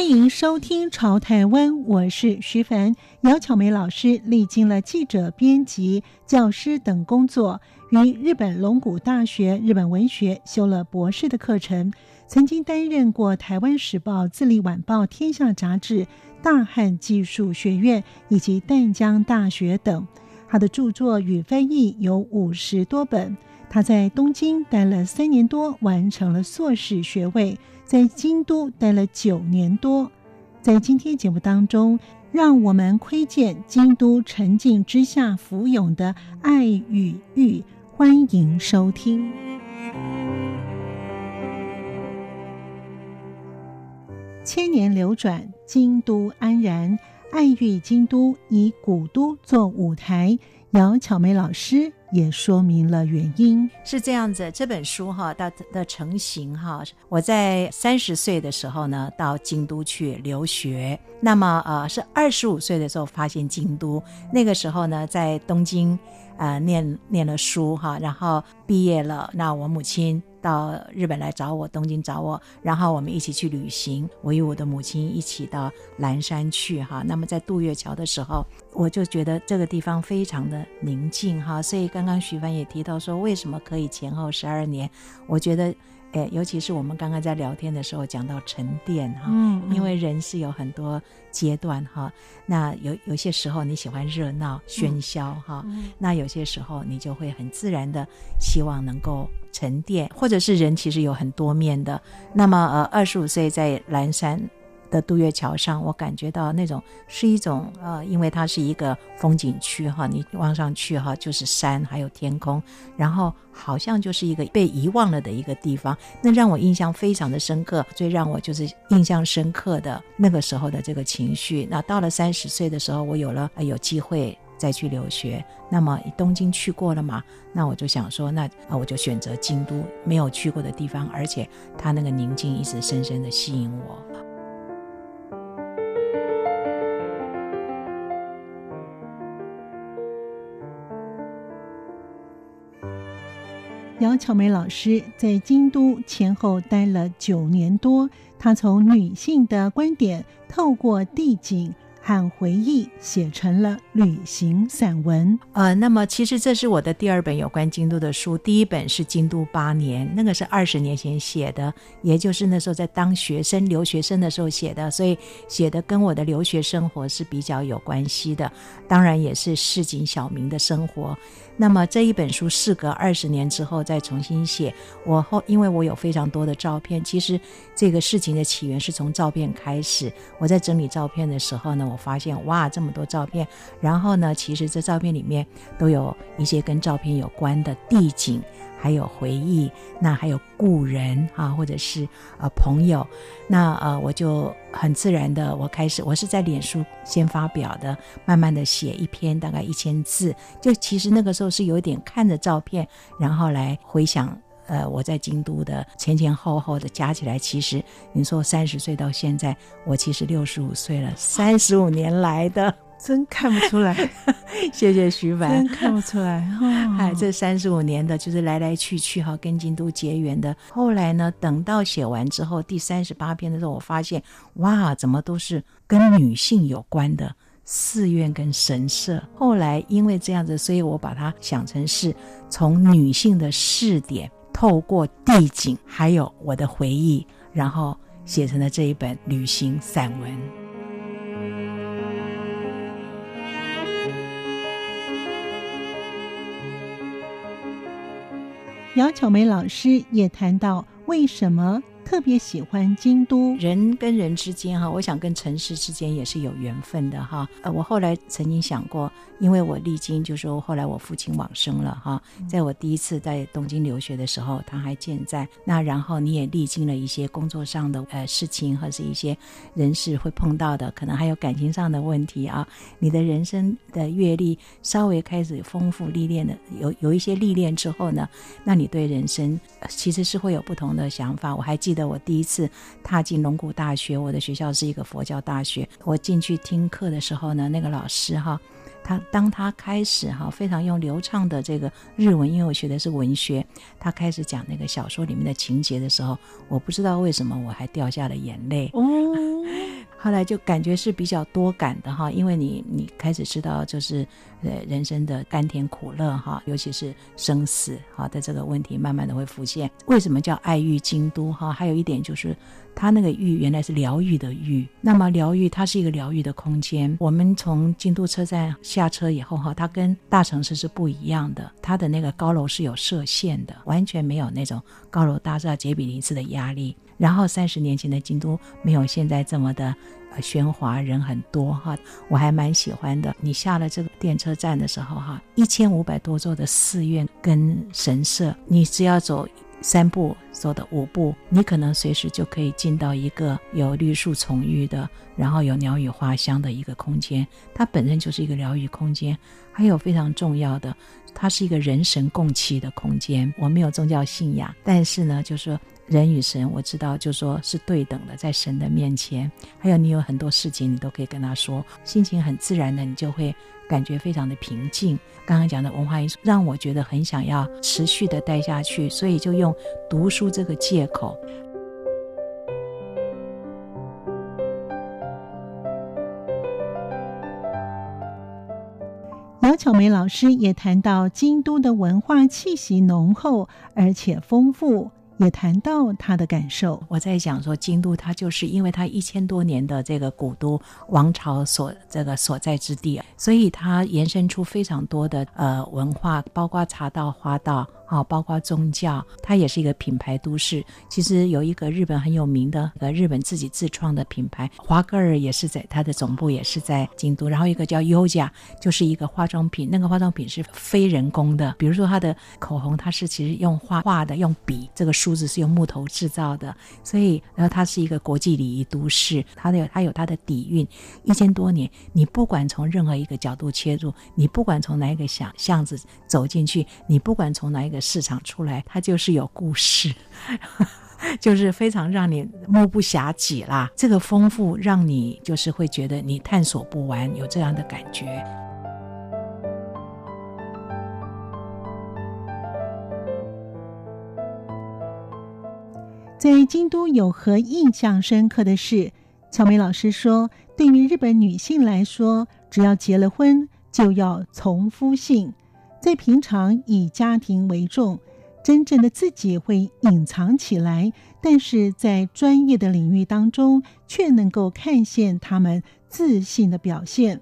欢迎收听《潮台湾》，我是徐凡。姚巧梅老师历经了记者、编辑、教师等工作，于日本龙谷大学日本文学修了博士的课程，曾经担任过《台湾时报》、《自立晚报》、《天下杂志》、大汉技术学院以及淡江大学等。他的著作与翻译有五十多本。他在东京待了三年多，完成了硕士学位。在京都待了九年多，在今天节目当中，让我们窥见京都沉静之下浮涌的爱与欲。欢迎收听。千年流转，京都安然，爱欲京都以古都做舞台。姚巧梅老师也说明了原因，是这样子。这本书哈，它的成型哈，我在三十岁的时候呢，到京都去留学。那么呃，是二十五岁的时候发现京都。那个时候呢，在东京呃念念了书哈，然后毕业了。那我母亲。到日本来找我，东京找我，然后我们一起去旅行。我与我的母亲一起到岚山去哈。那么在渡月桥的时候，我就觉得这个地方非常的宁静哈。所以刚刚徐帆也提到说，为什么可以前后十二年？我觉得。哎，尤其是我们刚刚在聊天的时候讲到沉淀哈，嗯，因为人是有很多阶段哈，那有有些时候你喜欢热闹喧嚣哈，那有些时候你就会很自然的希望能够沉淀，或者是人其实有很多面的。那么呃，二十五岁在蓝山。的渡月桥上，我感觉到那种是一种呃，因为它是一个风景区哈，你望上去哈就是山还有天空，然后好像就是一个被遗忘了的一个地方，那让我印象非常的深刻。最让我就是印象深刻的那个时候的这个情绪。那到了三十岁的时候，我有了有机会再去留学，那么东京去过了嘛，那我就想说，那啊我就选择京都没有去过的地方，而且它那个宁静一直深深的吸引我。姚巧梅老师在京都前后待了九年多，她从女性的观点，透过地景和回忆写成了旅行散文。呃，那么其实这是我的第二本有关京都的书。第一本是《京都八年》，那个是二十年前写的，也就是那时候在当学生、留学生的时候写的，所以写的跟我的留学生活是比较有关系的。当然也是市井小民的生活。那么这一本书事隔二十年之后再重新写，我后因为我有非常多的照片，其实这个事情的起源是从照片开始。我在整理照片的时候呢，我发现哇，这么多照片，然后呢，其实这照片里面都有一些跟照片有关的地景。还有回忆，那还有故人啊，或者是呃朋友，那呃我就很自然的，我开始我是在脸书先发表的，慢慢的写一篇大概一千字，就其实那个时候是有点看着照片，然后来回想，呃我在京都的前前后后的加起来，其实你说三十岁到现在，我其实六十五岁了，三十五年来的。真看不出来，谢谢徐凡。真看不出来，哎，这三十五年的就是来来去去哈，跟京都结缘的。后来呢，等到写完之后，第三十八篇的时候，我发现哇，怎么都是跟女性有关的寺院跟神社。后来因为这样子，所以我把它想成是从女性的视点，透过地景还有我的回忆，然后写成了这一本旅行散文。姚巧梅老师也谈到，为什么特别喜欢京都。人跟人之间哈，我想跟城市之间也是有缘分的哈。呃，我后来曾经想过，因为我历经，就是说后来我父亲往生了哈，在我第一次在东京留学的时候，他还健在。那然后你也历经了一些工作上的呃事情，或是一些人事会碰到的，可能还有感情上的问题啊。你的人生的阅历稍微开始丰富历练的，有有一些历练之后呢，那你对人生其实是会有不同的想法。我还记得我第一次踏进龙谷大学，我的学校是一个佛教大学。我进去听课的时候呢，那个老师哈，他当他开始哈非常用流畅的这个日文，因为我学的是文学，他开始讲那个小说里面的情节的时候，我不知道为什么我还掉下了眼泪。哦，后来就感觉是比较多感的哈，因为你你开始知道就是。呃，人生的甘甜苦乐哈，尤其是生死哈的这个问题，慢慢的会浮现。为什么叫爱愈京都哈？还有一点就是，它那个愈原来是疗愈的愈。那么疗愈它是一个疗愈的空间。我们从京都车站下车以后哈，它跟大城市是不一样的。它的那个高楼是有设限的，完全没有那种高楼大厦、杰比林斯的压力。然后三十年前的京都没有现在这么的。喧哗人很多哈，我还蛮喜欢的。你下了这个电车站的时候哈，一千五百多座的寺院跟神社，你只要走三步，走的五步，你可能随时就可以进到一个有绿树丛郁的，然后有鸟语花香的一个空间。它本身就是一个疗愈空间，还有非常重要的，它是一个人神共栖的空间。我没有宗教信仰，但是呢，就是。人与神，我知道，就说是对等的，在神的面前。还有，你有很多事情，你都可以跟他说，心情很自然的，你就会感觉非常的平静。刚刚讲的文化艺术，让我觉得很想要持续的待下去，所以就用读书这个借口。姚巧梅老师也谈到，京都的文化气息浓厚而且丰富。也谈到他的感受，我在想说，京都它就是因为它一千多年的这个古都王朝所这个所在之地，所以它延伸出非常多的呃文化，包括茶道、花道。好，包括宗教，它也是一个品牌都市。其实有一个日本很有名的，呃，日本自己自创的品牌，华歌尔也是在它的总部也是在京都。然后一个叫优家，就是一个化妆品，那个化妆品是非人工的。比如说它的口红，它是其实用画画的，用笔，这个梳子是用木头制造的。所以，然后它是一个国际礼仪都市，它的它有它的底蕴。一千多年，你不管从任何一个角度切入，你不管从哪一个巷巷子走进去，你不管从哪一个。市场出来，它就是有故事，就是非常让你目不暇给啦。这个丰富让你就是会觉得你探索不完，有这样的感觉。在京都有何印象深刻的事？乔梅老师说，对于日本女性来说，只要结了婚，就要从夫姓。在平常以家庭为重，真正的自己会隐藏起来，但是在专业的领域当中，却能够看见他们自信的表现。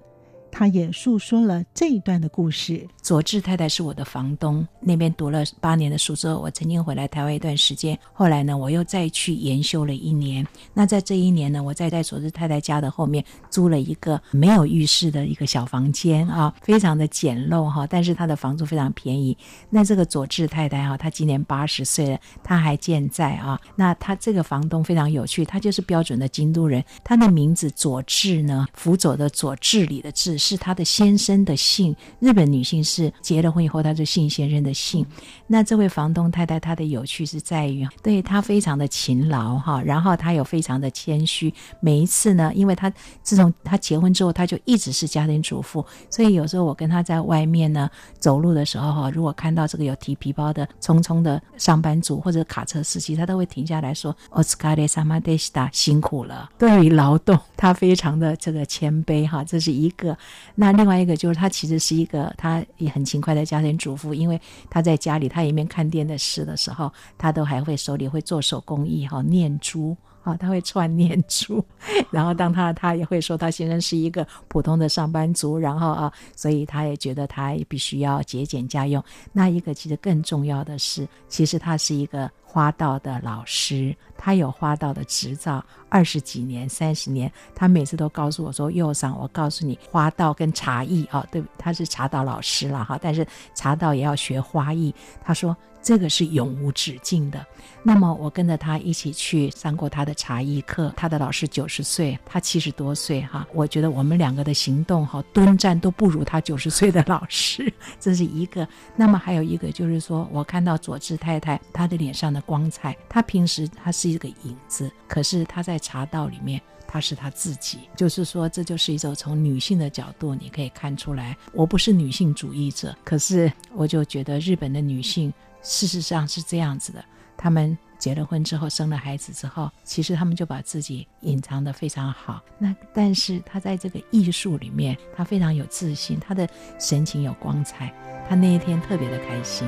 他也诉说了这一段的故事。佐治太太是我的房东，那边读了八年的书之后，我曾经回来台湾一段时间。后来呢，我又再去研修了一年。那在这一年呢，我再在佐治太太家的后面租了一个没有浴室的一个小房间啊，非常的简陋哈，但是他的房租非常便宜。那这个佐治太太哈，她今年八十岁了，她还健在啊。那他这个房东非常有趣，他就是标准的京都人。他的名字佐治呢，辅佐的佐治理的治。是他的先生的姓，日本女性是结了婚以后，他就姓先生的姓。那这位房东太太，她的有趣是在于，对她非常的勤劳哈，然后她有非常的谦虚。每一次呢，因为她自从她结婚之后，她就一直是家庭主妇，所以有时候我跟她在外面呢走路的时候哈，如果看到这个有提皮包的匆匆的上班族或者卡车司机，她都会停下来说：“お疲れ様でした，辛苦了。”对于劳动，她非常的这个谦卑哈，这是一个。 那另外一个就是，他其实是一个，他也很勤快的家庭主妇，因为他在家里，他一面看电视的时候，他都还会手里会做手工艺哈，念珠啊，他会串念珠。然后当他他也会说，他先生是一个普通的上班族，然后啊，所以他也觉得他必须要节俭家用。那一个其实更重要的是，其实他是一个。花道的老师，他有花道的执照，二十几年、三十年，他每次都告诉我说：“右桑，我告诉你，花道跟茶艺啊，对，他是茶道老师了哈，但是茶道也要学花艺。”他说。这个是永无止境的。那么我跟着他一起去上过他的茶艺课，他的老师九十岁，他七十多岁哈。我觉得我们两个的行动哈，蹲站都不如他九十岁的老师，这是一个。那么还有一个就是说，我看到佐治太太她的脸上的光彩，她平时她是一个影子，可是她在茶道里面。她是她自己，就是说，这就是一种从女性的角度，你可以看出来。我不是女性主义者，可是我就觉得日本的女性事实上是这样子的：她们结了婚之后，生了孩子之后，其实他们就把自己隐藏得非常好。那但是他在这个艺术里面，他非常有自信，他的神情有光彩，他那一天特别的开心。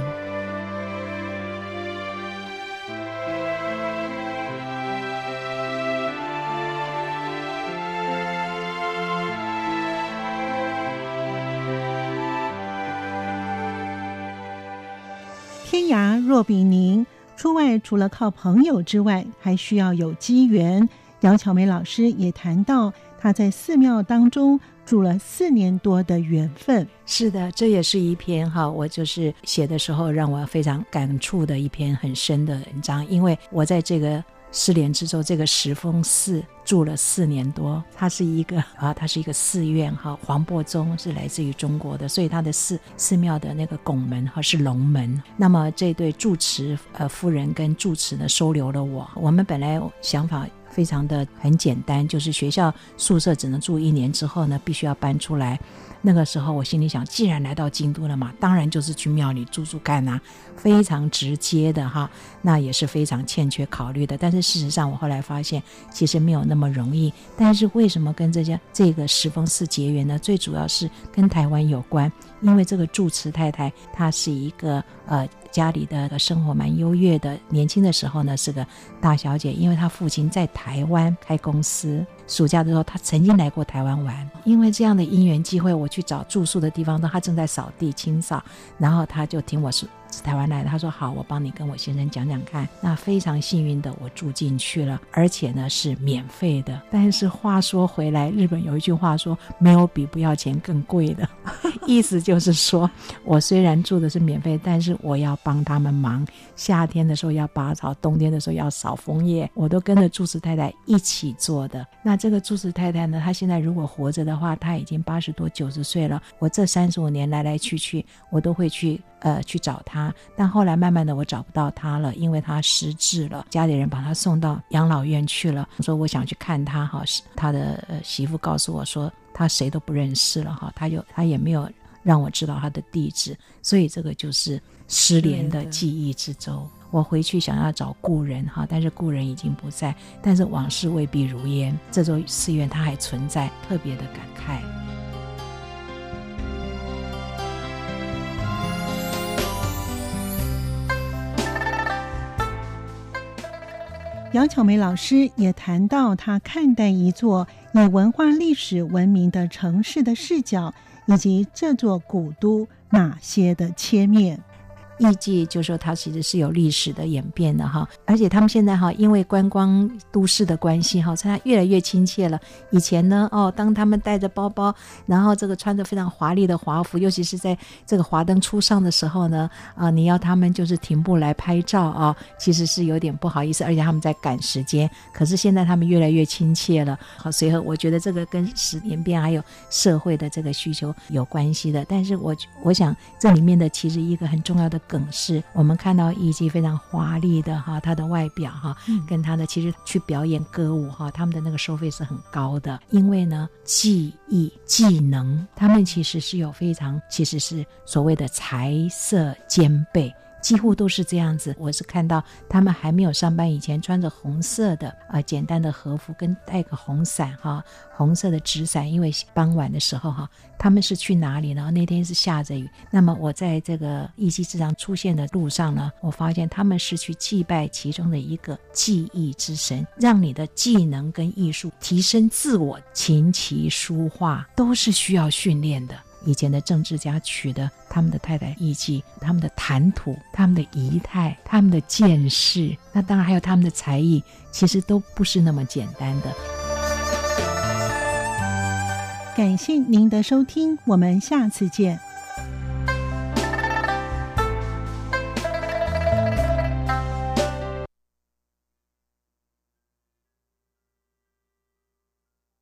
天涯若比邻，出外除了靠朋友之外，还需要有机缘。杨巧梅老师也谈到，她在寺庙当中住了四年多的缘分。是的，这也是一篇哈，我就是写的时候让我非常感触的一篇很深的文章，因为我在这个。失联之后，这个石峰寺住了四年多。它是一个啊，它是一个寺院哈。黄檗宗是来自于中国的，所以它的寺寺庙的那个拱门哈是龙门。那么这对住持呃夫人跟住持呢收留了我。我们本来想法非常的很简单，就是学校宿舍只能住一年之后呢，必须要搬出来。那个时候我心里想，既然来到京都了嘛，当然就是去庙里住住看呐，非常直接的哈，那也是非常欠缺考虑的。但是事实上，我后来发现其实没有那么容易。但是为什么跟这家这个石峰寺结缘呢？最主要是跟台湾有关，因为这个住持太太她是一个呃。家里的生活蛮优越的，年轻的时候呢是个大小姐，因为她父亲在台湾开公司，暑假的时候她曾经来过台湾玩，因为这样的因缘机会，我去找住宿的地方，她正在扫地清扫，然后她就听我说。是台湾来的，他说好，我帮你跟我先生讲讲看。那非常幸运的，我住进去了，而且呢是免费的。但是话说回来，日本有一句话说，没有比不要钱更贵的，意思就是说我虽然住的是免费，但是我要帮他们忙。夏天的时候要拔草，冬天的时候要扫枫叶，我都跟着住持太太一起做的。那这个住持太太呢，她现在如果活着的话，她已经八十多九十岁了。我这三十五年来来去去，我都会去。呃，去找他，但后来慢慢的我找不到他了，因为他失智了，家里人把他送到养老院去了。说我想去看他哈，他的媳妇告诉我说他谁都不认识了哈，他就他也没有让我知道他的地址，所以这个就是失联的记忆之舟。我回去想要找故人哈，但是故人已经不在，但是往事未必如烟，这座寺院它还存在，特别的感慨。杨巧梅老师也谈到，她看待一座以文化历史闻名的城市的视角，以及这座古都哪些的切面。艺伎就说它其实是有历史的演变的哈，而且他们现在哈，因为观光都市的关系哈，所以它越来越亲切了。以前呢，哦，当他们带着包包，然后这个穿着非常华丽的华服，尤其是在这个华灯初上的时候呢，啊，你要他们就是停步来拍照啊，其实是有点不好意思，而且他们在赶时间。可是现在他们越来越亲切了，好，随后我觉得这个跟时演变还有社会的这个需求有关系的。但是我我想这里面的其实一个很重要的。梗是我们看到艺伎非常华丽的哈，他的外表哈，跟他的其实去表演歌舞哈，他们的那个收费是很高的，因为呢，技艺技能，他们其实是有非常，其实是所谓的才色兼备。几乎都是这样子。我是看到他们还没有上班以前，穿着红色的啊、简单的和服，跟带个红伞哈，红色的纸伞。因为傍晚的时候哈，他们是去哪里呢？那天是下着雨。那么我在这个艺伎之长出现的路上呢，我发现他们是去祭拜其中的一个技艺之神，让你的技能跟艺术提升自我。琴棋书画都是需要训练的。以前的政治家娶的他们的太太艺妓，他们的谈吐、他们的仪态、他们的见识，那当然还有他们的才艺，其实都不是那么简单的。感谢您的收听，我们下次见。